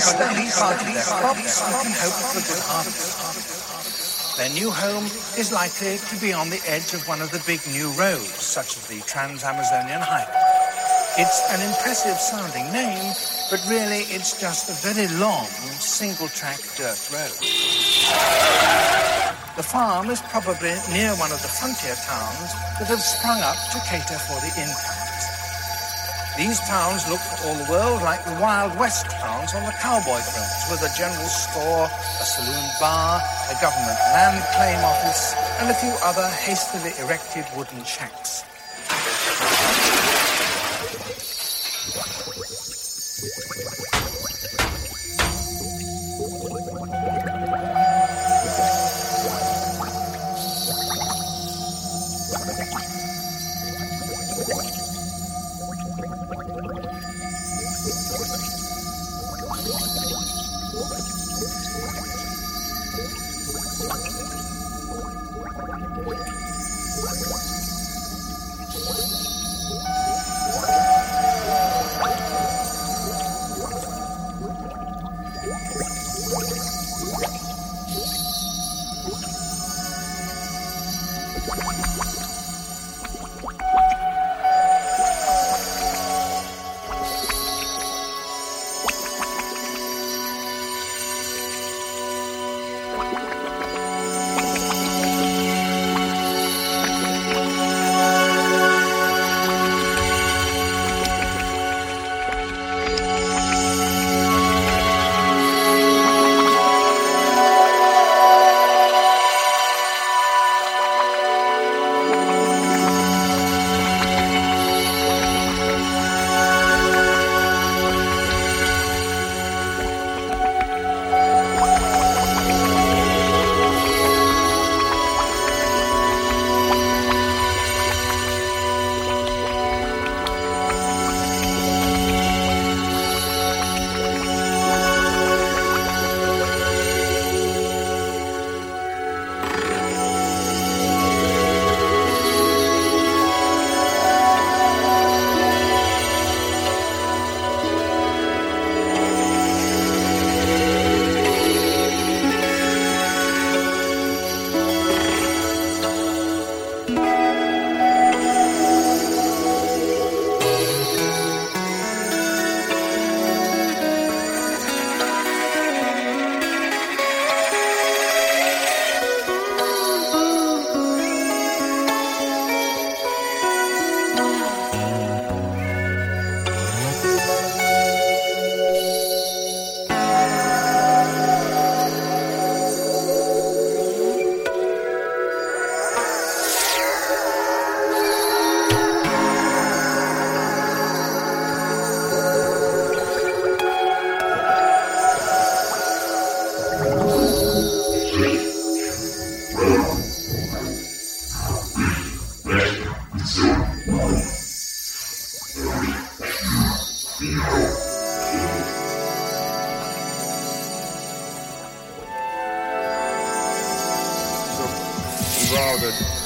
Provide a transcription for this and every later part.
least their crops and hope for good harvest. Their new home is likely to be on the edge of one of the big new roads, such as the Trans-Amazonian Highway. It's an impressive sounding name, but really it's just a very long single-track dirt road. The farm is probably near one of the frontier towns that have sprung up to cater for the income. These towns look for all the world like the Wild West towns on the cowboy films, with a general store, a saloon bar, a government land claim office, and a few other hastily erected wooden shacks.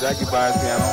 Jackie piano. Musicians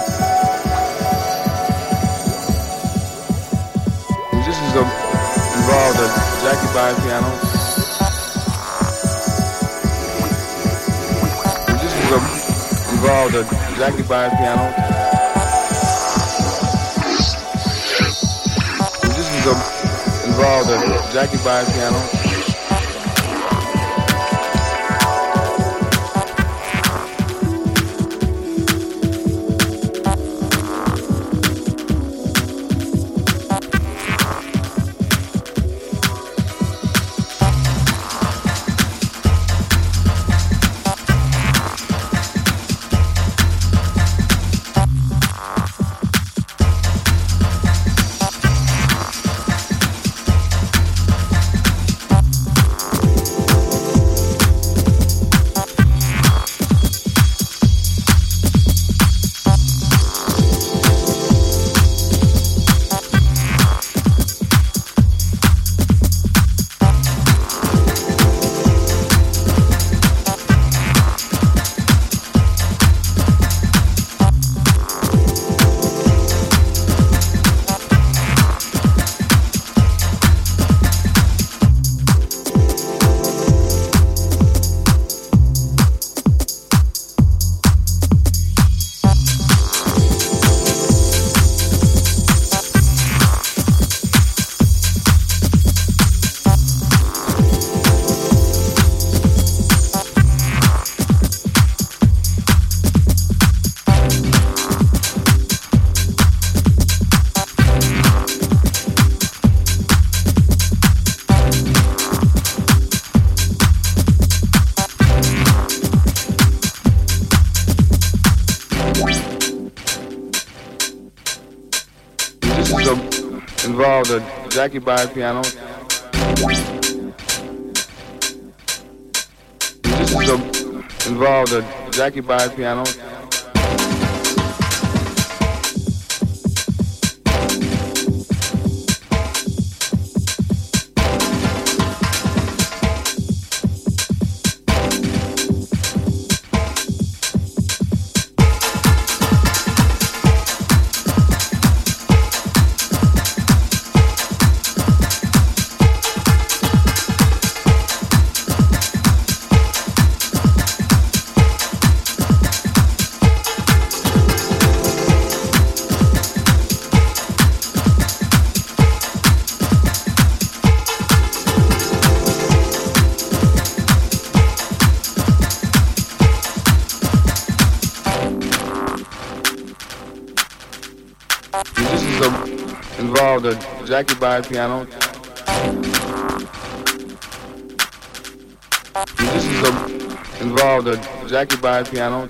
Jackie Byers piano. This is a, involved a Jackie Byers piano. Byers piano. This is involved a Jackie Byers piano.